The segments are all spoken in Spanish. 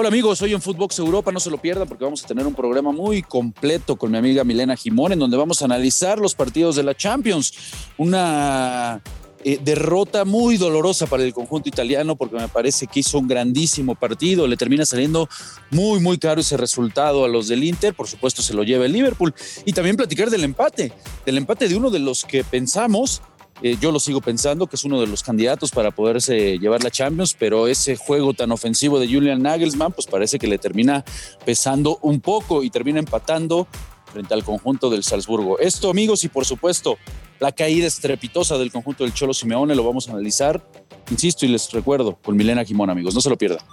Hola amigos, hoy en Footbox Europa, no se lo pierda porque vamos a tener un programa muy completo con mi amiga Milena Jimón en donde vamos a analizar los partidos de la Champions. Una eh, derrota muy dolorosa para el conjunto italiano porque me parece que hizo un grandísimo partido, le termina saliendo muy, muy caro ese resultado a los del Inter, por supuesto se lo lleva el Liverpool. Y también platicar del empate, del empate de uno de los que pensamos eh, yo lo sigo pensando que es uno de los candidatos para poderse llevar la Champions, pero ese juego tan ofensivo de Julian Nagelsmann, pues parece que le termina pesando un poco y termina empatando frente al conjunto del Salzburgo. Esto, amigos, y por supuesto, la caída estrepitosa del conjunto del Cholo Simeone lo vamos a analizar, insisto y les recuerdo, con Milena Jimón, amigos, no se lo pierdan.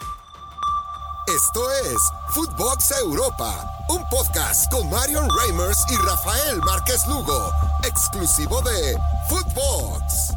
Esto es Footbox Europa, un podcast con Marion Reimers y Rafael Márquez Lugo, exclusivo de Footbox.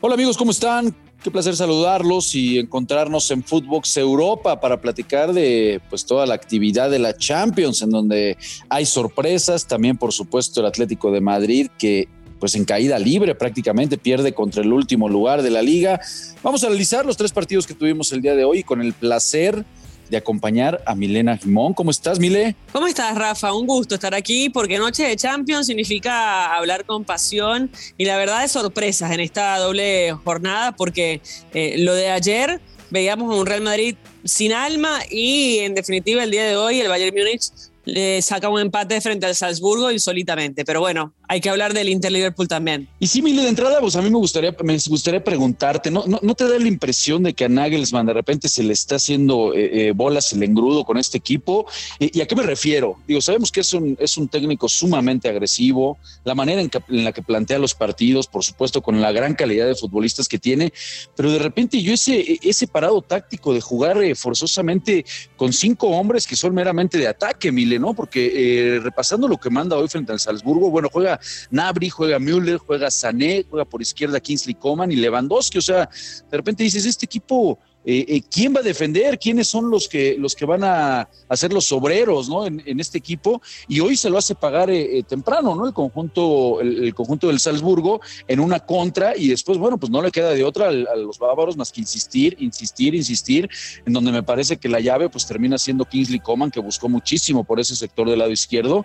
Hola amigos, ¿cómo están? Qué placer saludarlos y encontrarnos en Footbox Europa para platicar de pues toda la actividad de la Champions, en donde hay sorpresas, también por supuesto el Atlético de Madrid que pues en caída libre prácticamente, pierde contra el último lugar de la liga. Vamos a analizar los tres partidos que tuvimos el día de hoy con el placer de acompañar a Milena Jimón. ¿Cómo estás, Mile? ¿Cómo estás, Rafa? Un gusto estar aquí porque Noche de Champions significa hablar con pasión y la verdad es sorpresas en esta doble jornada porque eh, lo de ayer veíamos un Real Madrid sin alma y en definitiva el día de hoy el Bayern Múnich le saca un empate frente al Salzburgo insólitamente. Pero bueno, hay que hablar del Inter Liverpool también. Y sí, Mili, de entrada, pues a mí me gustaría, me gustaría preguntarte, ¿no, no, te da la impresión de que a Nagelsmann de repente se le está haciendo eh, eh, bolas el engrudo con este equipo? ¿Y, a qué me refiero? Digo, sabemos que es un, es un técnico sumamente agresivo, la manera en, la que plantea los partidos, por supuesto, con la gran calidad de futbolistas que tiene, pero de repente yo ese, ese parado táctico de jugar eh, forzosamente con cinco hombres que son meramente de ataque, Mile, ¿no? Porque repasando lo que manda hoy frente al Salzburgo, bueno, juega Nabri, juega Müller, juega Sané, juega por izquierda Kingsley Coman y Lewandowski. O sea, de repente dices, este equipo eh, eh, ¿quién va a defender? ¿Quiénes son los que, los que van a hacer los obreros ¿no? en, este equipo? Y hoy se lo hace pagar eh, temprano, ¿no? El conjunto, el, conjunto del Salzburgo en una contra y después, bueno, pues no le queda de otra a, a, los bávaros más que insistir, insistir, insistir, en donde me parece que la llave pues termina siendo Kingsley Coman, que buscó muchísimo por ese sector del lado izquierdo,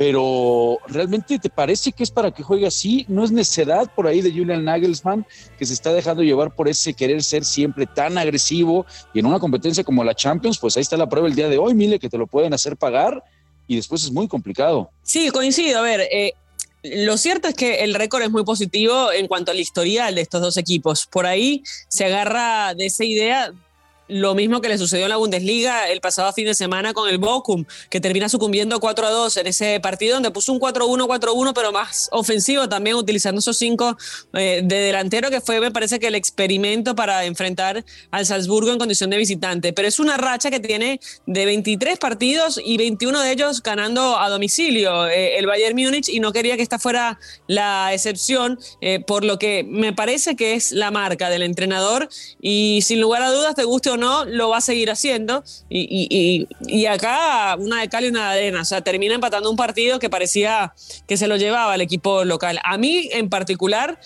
pero realmente te parece que es para que juegue así, no es necedad por ahí de Julian Nagelsmann que se está dejando llevar por ese querer ser siempre tan agresivo y en una competencia como la Champions, pues ahí está la prueba el día de hoy, Mile, que te lo pueden hacer pagar y después es muy complicado. Sí, coincido, a ver, eh, lo cierto es que el récord es muy positivo en cuanto al historial de estos dos equipos. Por ahí se agarra de esa idea lo mismo que le sucedió en la Bundesliga el pasado fin de semana con el Bochum, que termina sucumbiendo 4 a 2 en ese partido donde puso un 4-1, 4-1, pero más ofensivo también, utilizando esos cinco eh, de delantero, que fue, me parece que el experimento para enfrentar al Salzburgo en condición de visitante. Pero es una racha que tiene de 23 partidos y 21 de ellos ganando a domicilio eh, el Bayern Múnich y no quería que esta fuera la excepción, eh, por lo que me parece que es la marca del entrenador y sin lugar a dudas, te guste o lo va a seguir haciendo. Y, acá una de cal y una de arena. O sea, termina empatando un partido que parecía que se lo llevaba el equipo local. A mí en particular,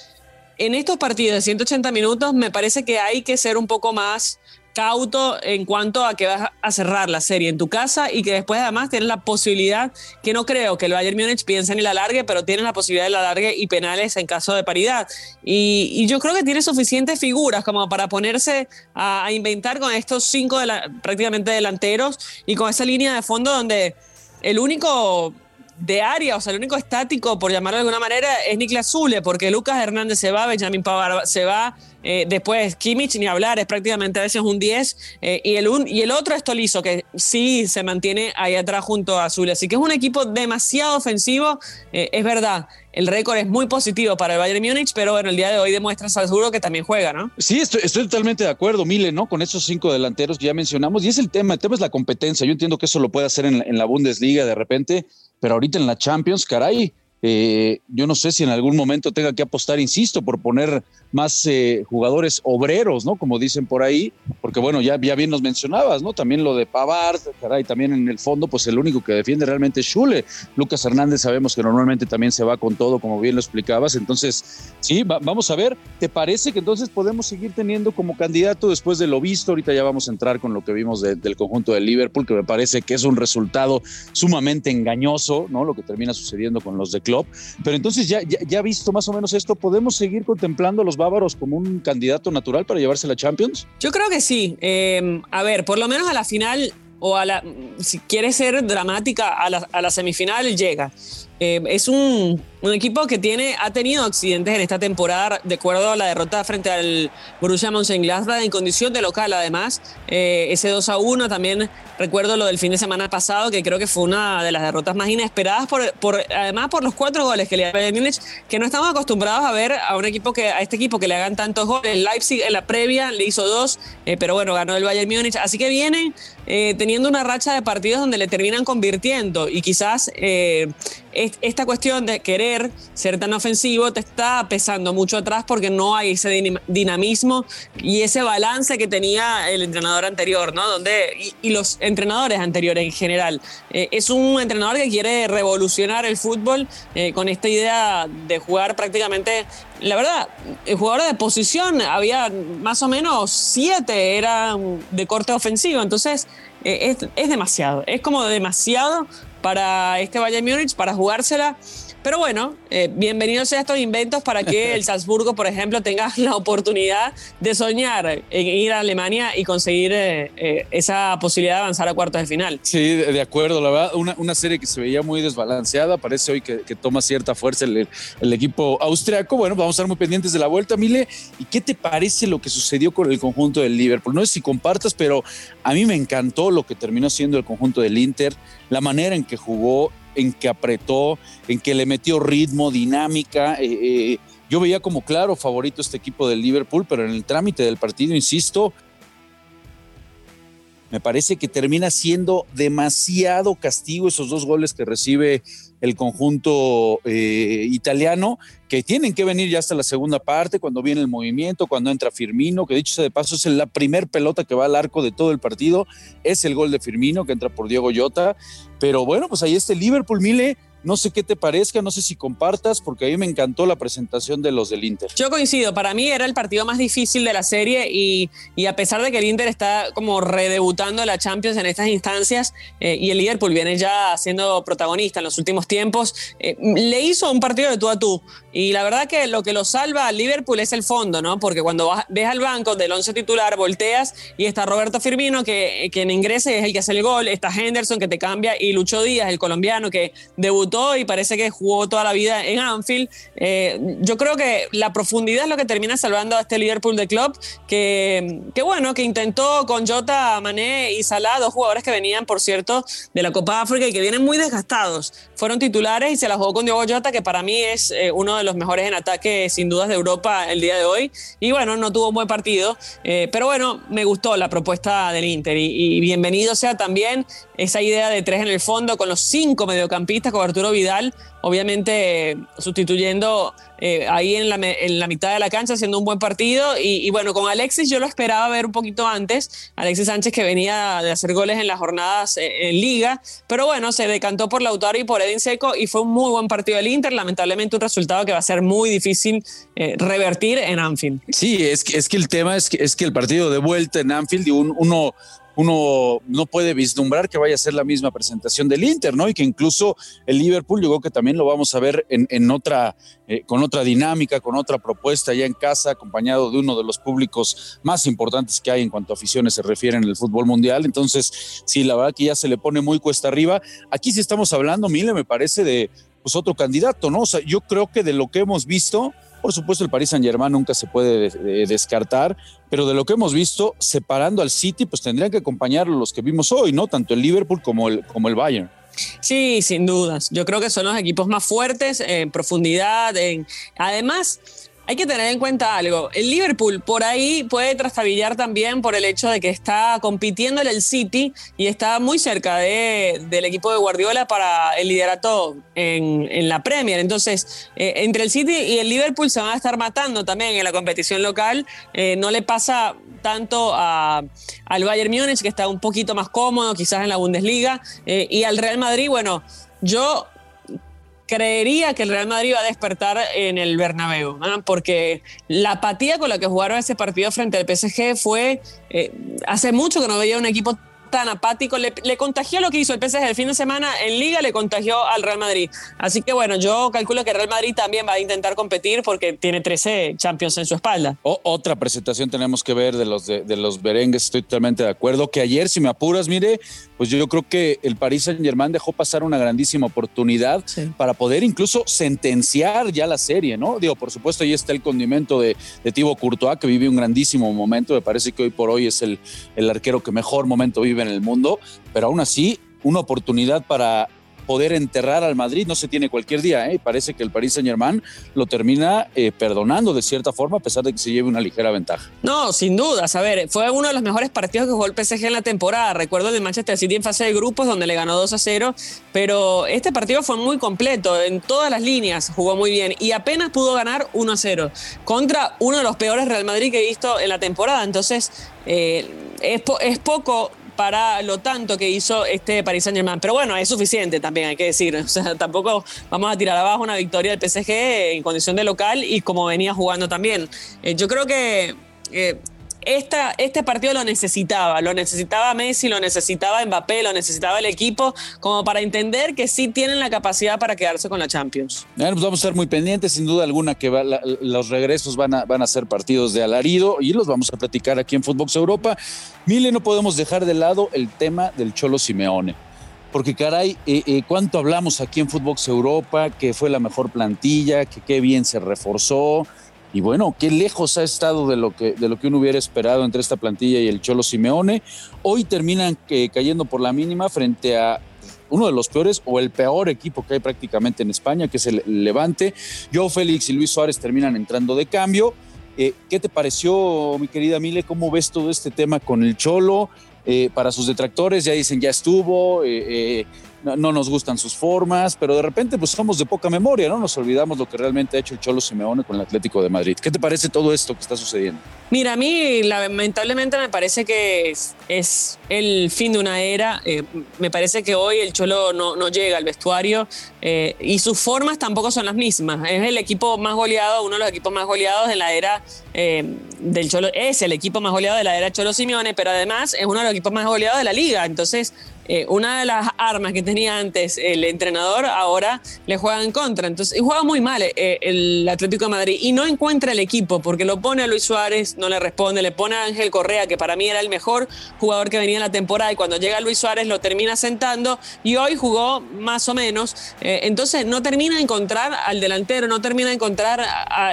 en estos partidos de 180 minutos, me parece que hay que ser un poco más cauto en cuanto a que vas a cerrar la serie en tu casa y que después además tienes la posibilidad, que no creo que el Bayern Múnich piense en la largue, pero tienes la posibilidad de la largue y penales en caso de paridad. Y, yo creo que tiene suficientes figuras como para ponerse a, inventar con estos cinco prácticamente delanteros y con esa línea de fondo donde el único de área, o sea, el único estático, por llamarlo de alguna manera, es Niklas Zule, porque Lucas Hernández se va, Benjamin Pavard se va, eh, después Kimmich ni hablar, es prácticamente a veces un 10, eh, y, el un, y el otro es Tolizo, que sí se mantiene ahí atrás junto a Zule, así que es un equipo demasiado ofensivo, eh, es verdad. El récord es muy positivo para el Bayern Múnich, pero bueno, el día de hoy demuestra Salzburgo que también juega, ¿no? Sí, estoy, totalmente de acuerdo, Mile, ¿no? Con esos cinco delanteros que ya mencionamos. Y es el tema, el tema es la competencia. Yo entiendo que eso lo puede hacer en la Bundesliga de repente, pero ahorita en la Champions, caray, eh, yo no sé si en algún momento tenga que apostar, insisto, por poner más eh, jugadores obreros, ¿no? Como dicen por ahí, porque bueno, ya, bien nos mencionabas, ¿no? También lo de Pavard, caray, también en el fondo, pues el único que defiende realmente es Schule. Lucas Hernández sabemos que normalmente también se va con todo, como bien lo explicabas. Entonces, sí, vamos a ver. ¿Te parece que entonces podemos seguir teniendo como candidato después de lo visto? Ahorita ya vamos a entrar con lo que vimos del conjunto de Liverpool, que me parece que es un resultado sumamente engañoso, ¿no? Lo que termina sucediendo con los de Pero entonces, ya, ya, ya visto más o menos esto, ¿podemos seguir contemplando a los bávaros como un candidato natural para llevarse la Champions? Yo creo que sí. Eh, a ver, por lo menos a la final o a la, si quiere ser dramática, a la, a la semifinal llega. Eh, es un, un, equipo que tiene, ha tenido accidentes en esta temporada, de acuerdo a la derrota frente al Borussia Mönchengladbach en condición de local, además. Eh, ese 2 a 1 también recuerdo lo del fin de semana pasado, que creo que fue una de las derrotas más inesperadas, por, por además por los cuatro goles que le Bayern Múnich, que no estamos acostumbrados a ver a un equipo que a este equipo que le hagan tantos goles. Leipzig en la previa le hizo dos, eh, pero bueno, ganó el Bayern Múnich. Así que vienen teniendo una racha de partidos donde le terminan convirtiendo y quizás esta cuestión de querer ser tan ofensivo te está pesando mucho atrás porque no hay ese dinamismo y ese balance que tenía el entrenador anterior, ¿no? Donde, y, los entrenadores anteriores en general. Eh, es un entrenador que quiere revolucionar el fútbol eh, con esta idea de jugar prácticamente, la verdad, el jugador de posición había más o menos siete, eran de corte ofensivo, entonces eh, es, es demasiado, es como demasiado para este Bayern Múnich, para jugársela. Pero bueno, eh, bienvenidos a estos inventos para que el Salzburgo, por ejemplo, tenga la oportunidad de soñar en ir a Alemania y conseguir eh, eh, esa posibilidad de avanzar a cuartos de final. Sí, de acuerdo, la verdad, una, una serie que se veía muy desbalanceada, parece hoy que, que toma cierta fuerza el, el, equipo austriaco. Bueno, vamos a estar muy pendientes de la vuelta, Mile. ¿Y qué te parece lo que sucedió con el conjunto del Liverpool? No sé si compartas, pero a mí me encantó lo que terminó siendo el conjunto del Inter, la manera en que jugó en que apretó, en que le metió ritmo, dinámica. Eh, eh, yo veía como claro favorito este equipo del Liverpool, pero en el trámite del partido, insisto, me parece que termina siendo demasiado castigo esos dos goles que recibe el conjunto eh, italiano, que tienen que venir ya hasta la segunda parte, cuando viene el movimiento, cuando entra Firmino, que dicho sea de paso es la primer pelota que va al arco de todo el partido, es el gol de Firmino que entra por Diego Llota, pero bueno, pues ahí está el Liverpool, Mile, no sé qué te parezca, no sé si compartas, porque a mí me encantó la presentación de los del Inter. Yo coincido, para mí era el partido más difícil de la serie y, y a pesar de que el Inter está como redebutando la Champions en estas instancias eh, y el Liverpool viene ya siendo protagonista en los últimos tiempos, eh, le hizo un partido de tú a tú. Y la verdad que lo que lo salva al Liverpool es el fondo, ¿no? Porque cuando vas, ves al banco del once titular, volteas y está Roberto Firmino, que quien ingrese es el que hace el gol, está Henderson, que te cambia, y Lucho Díaz, el colombiano, que debutó y parece que jugó toda la vida en Anfield. Eh, yo creo que la profundidad es lo que termina salvando a este Liverpool de club, que, que bueno, que intentó con Jota, Mané y Salah, dos jugadores que venían, por cierto, de la Copa África y que vienen muy desgastados. Fueron titulares y se la jugó con Diego Jota, que para mí es eh, uno de los mejores en ataque, sin dudas, de Europa el día de hoy. Y bueno, no tuvo un buen partido, eh, pero bueno, me gustó la propuesta del Inter y, y, bienvenido sea también esa idea de tres en el fondo con los cinco mediocampistas, con Vidal, obviamente sustituyendo eh, ahí en la, mitad de la cancha, haciendo un buen partido. Y, bueno, con Alexis yo lo esperaba ver un poquito antes. Alexis Sánchez que venía de hacer goles en las jornadas eh, en liga, pero bueno, se decantó por Lautaro y por Edin Seco y fue un muy buen partido del Inter. Lamentablemente un resultado que va a ser muy difícil eh, revertir en Anfield. Sí, es que, es que el tema es que, es que el partido de vuelta en Anfield, un, uno uno no puede vislumbrar que vaya a ser la misma presentación del Inter, ¿no? Y que incluso el Liverpool, yo creo que también lo vamos a ver en, otra, eh, con otra dinámica, con otra propuesta ya en casa, acompañado de uno de los públicos más importantes que hay en cuanto a aficiones se refiere en el fútbol mundial. Entonces, sí, la verdad que ya se le pone muy cuesta arriba. Aquí sí estamos hablando, Mile, me parece, de pues otro candidato, ¿no? O sea, yo creo que de lo que hemos visto, por supuesto, el Paris Saint Germain nunca se puede de, descartar, pero de lo que hemos visto, separando al City, pues tendrían que acompañarlo los que vimos hoy, ¿no? Tanto el Liverpool como el, como el Bayern. Sí, sin dudas. Yo creo que son los equipos más fuertes en profundidad. En... Además, hay que tener en cuenta algo. El Liverpool por ahí puede trastabillar también por el hecho de que está compitiendo en el City y está muy cerca del equipo de Guardiola para el liderato en, la Premier. Entonces, eh, entre el City y el Liverpool se van a estar matando también en la competición local. Eh, no le pasa tanto al Bayern Múnich, que está un poquito más cómodo, quizás en la Bundesliga, eh, y al Real Madrid, bueno, yo creería que el Real Madrid va a despertar en el Bernabéu, porque la apatía con la que jugaron ese partido frente al PSG fue eh, hace mucho que no veía un equipo tan apático. Le, contagió lo que hizo el PSG el fin de semana en Liga, le contagió al Real Madrid. Así que bueno, yo calculo que el Real Madrid también va a intentar competir porque tiene 13 Champions en su espalda. otra presentación tenemos que ver de los, de, los berengues, estoy totalmente de acuerdo. Que ayer, si me apuras, mire, pues yo creo que el Paris Saint Germain dejó pasar una grandísima oportunidad para poder incluso sentenciar ya la serie, ¿no? Digo, por supuesto, ahí está el condimento de, de Thibaut Courtois, que vive un grandísimo momento. Me parece que hoy por hoy es el, el arquero que mejor momento vive en el mundo, pero aún así una oportunidad para poder enterrar al Madrid no se tiene cualquier día. ¿eh? Parece que el Paris Saint Germain lo termina eh, perdonando de cierta forma, a pesar de que se lleve una ligera ventaja. No, sin dudas. A ver, fue uno de los mejores partidos que jugó el PSG en la temporada. Recuerdo el de Manchester City en fase de grupos, donde le ganó 2 a 0. Pero este partido fue muy completo. En todas las líneas jugó muy bien y apenas pudo ganar 1 a 0 contra uno de los peores Real Madrid que he visto en la temporada. Entonces, eh, es, es poco para lo tanto que hizo este Paris Saint Germain. Pero bueno, es suficiente también, hay que decir. O sea, tampoco vamos a tirar abajo una victoria del PSG en condición de local y como venía jugando también. Eh, yo creo que eh, este partido lo necesitaba, lo necesitaba Messi, lo necesitaba Mbappé, lo necesitaba el equipo, como para entender que sí tienen la capacidad para quedarse con la Champions. Bueno, pues vamos a estar muy pendientes, sin duda alguna, que los regresos van a, ser partidos de alarido y los vamos a platicar aquí en Footbox Europa. Mile, no podemos dejar de lado el tema del Cholo Simeone porque caray, eh, eh, cuánto hablamos aquí en Footbox Europa, que fue la mejor plantilla, que qué bien se reforzó, y bueno, qué lejos ha estado de lo que, de lo que uno hubiera esperado entre esta plantilla y el Cholo Simeone. Hoy terminan eh, cayendo por la mínima frente a uno de los peores o el peor equipo que hay prácticamente en España, que es el Levante. Joe Félix y Luis Suárez terminan entrando de cambio. Eh, ¿Qué te pareció, mi querida Mile? ¿Cómo ves todo este tema con el Cholo? Eh, para sus detractores ya dicen ya estuvo, no, nos gustan sus formas, pero de repente pues somos de poca memoria, ¿no? Nos olvidamos lo que realmente ha hecho el Cholo Simeone con el Atlético de Madrid. ¿Qué te parece todo esto que está sucediendo? Mira, a mí lamentablemente me parece que es, el fin de una era. Eh, me parece que hoy el Cholo no, no llega al vestuario eh, y sus formas tampoco son las mismas. Es el equipo más goleado, uno de los equipos más goleados de la era eh, del Cholo. Es el equipo más goleado de la era Cholo Simeone, pero además es uno de los equipos más goleados de la liga. Entonces, eh, una de las armas que tenía antes el entrenador ahora le juega en contra. Entonces, y juega muy mal eh, el Atlético de Madrid y no encuentra el equipo porque lo pone a Luis Suárez, no le responde, le pone a Ángel Correa, que para mí era el mejor jugador que venía en la temporada y cuando llega Luis Suárez lo termina sentando y hoy jugó más o menos. Eh, entonces, no termina de encontrar al delantero, no termina de encontrar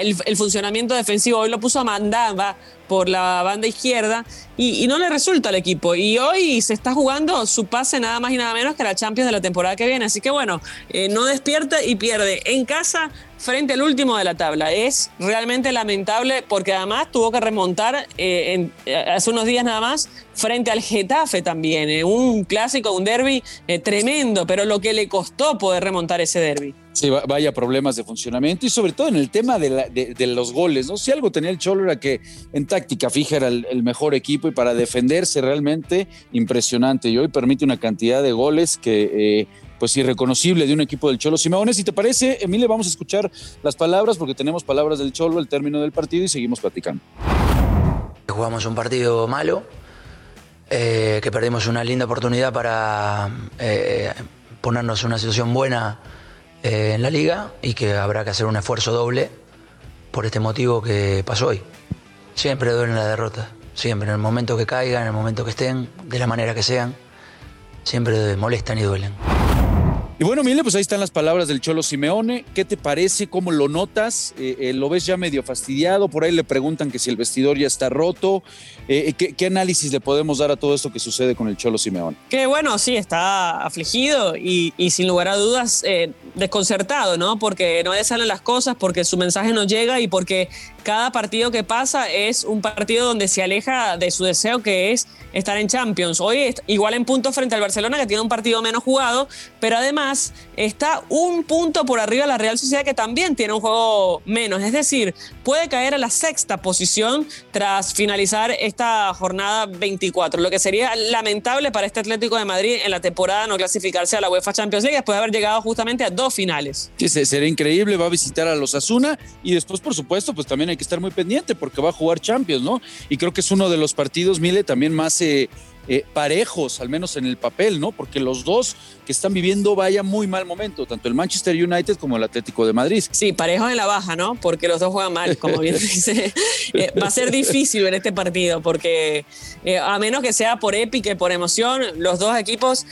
el, el, funcionamiento defensivo. Hoy lo puso a Mandamba por la banda izquierda y, no le resulta al equipo. Y hoy se está jugando su pase nada más y nada menos que la Champions de la temporada que viene. Así que bueno, eh, no despierta y pierde en casa frente al último de la tabla. Es realmente lamentable porque además tuvo que remontar eh, eh, hace unos días nada más frente al Getafe también. un clásico, un derby tremendo, pero lo que le costó poder remontar ese derby. Sí, vaya problemas de funcionamiento y sobre todo en el tema de, los goles, ¿no? Si algo tenía el Cholo era que en táctica fija era el, mejor equipo y para defenderse realmente impresionante. Y hoy permite una cantidad de goles que, eh, pues, irreconocible de un equipo del Cholo Simeone. Si te parece, Emile, vamos a escuchar las palabras porque tenemos palabras del Cholo al término del partido y seguimos platicando. Jugamos un partido malo, eh, que perdimos una linda oportunidad para eh, ponernos una situación buena eh, en la liga y que habrá que hacer un esfuerzo doble por este motivo que pasó hoy. Siempre duelen la derrota, siempre, en el momento que caigan, en el momento que estén, de la manera que sean, siempre molestan y duelen. Y bueno, Mile, pues ahí están las palabras del Cholo Simeone. ¿Qué te parece? ¿Cómo lo notas? Eh, eh, ¿Lo ves ya medio fastidiado? Por ahí le preguntan que si el vestidor ya está roto. Eh, ¿qué, análisis le podemos dar a todo esto que sucede con el Cholo Simeone? Que bueno, sí, está afligido y, sin lugar a dudas desconcertado, ¿no? Porque no le salen las cosas, porque su mensaje no llega y porque cada partido que pasa es un partido donde se aleja de su deseo que es estar en Champions. Hoy igual en puntos frente al Barcelona que tiene un partido menos jugado, pero además está un punto por arriba de la Real Sociedad que también tiene un juego menos. Es decir, puede caer a la sexta posición tras finalizar esta jornada 24, lo que sería lamentable para este Atlético de Madrid en la temporada no clasificarse a la UEFA Champions League después de haber llegado justamente a dos finales. Sí, sería increíble, va a visitar a los Asuna y después, por supuesto, pues también hay que estar muy pendiente porque va a jugar Champions, ¿no? Y creo que es uno de los partidos, Mile, también más eh, eh, parejos, al menos en el papel, ¿no? Porque los dos que están viviendo vaya muy mal momento, tanto el Manchester United como el Atlético de Madrid. Sí, parejos en la baja, ¿no? Porque los dos juegan mal, como bien dice. Eh, va a ser difícil en este partido, porque a menos que sea por épica y por emoción, los dos equipos,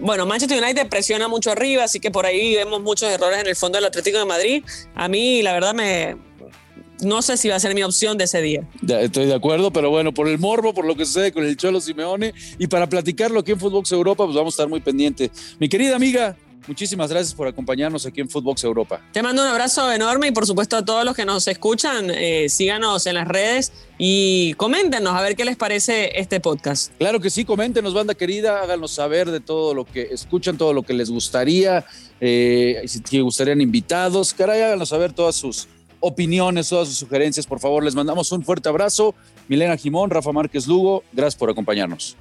bueno, Manchester United presiona mucho arriba, así que por ahí vemos muchos errores en el fondo del Atlético de Madrid. A mí, la verdad, me, no sé si va a ser mi opción de ese día. estoy de acuerdo, pero bueno, por el morbo, por lo que sucede con el Cholo Simeone y para platicarlo aquí en Footbox Europa, pues vamos a estar muy pendientes. Mi querida amiga, Muchísimas gracias por acompañarnos aquí en Footbox Europa. Te mando un abrazo enorme y por supuesto a todos los que nos escuchan, eh, síganos en las redes y coméntenos a ver qué les parece este podcast. Claro que sí, coméntenos, banda querida, háganos saber de todo lo que escuchan, todo lo que les gustaría, eh, si gustarían invitados, caray, háganos saber todas sus opiniones, todas sus sugerencias, por favor, les mandamos un fuerte abrazo. Milena Jimón, Rafa Márquez Lugo, gracias por acompañarnos.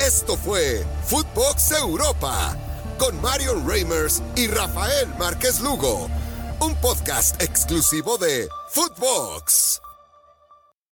Esto fue Footbox Europa con Marion Reimers y Rafael Márquez Lugo, un podcast exclusivo de Footbox.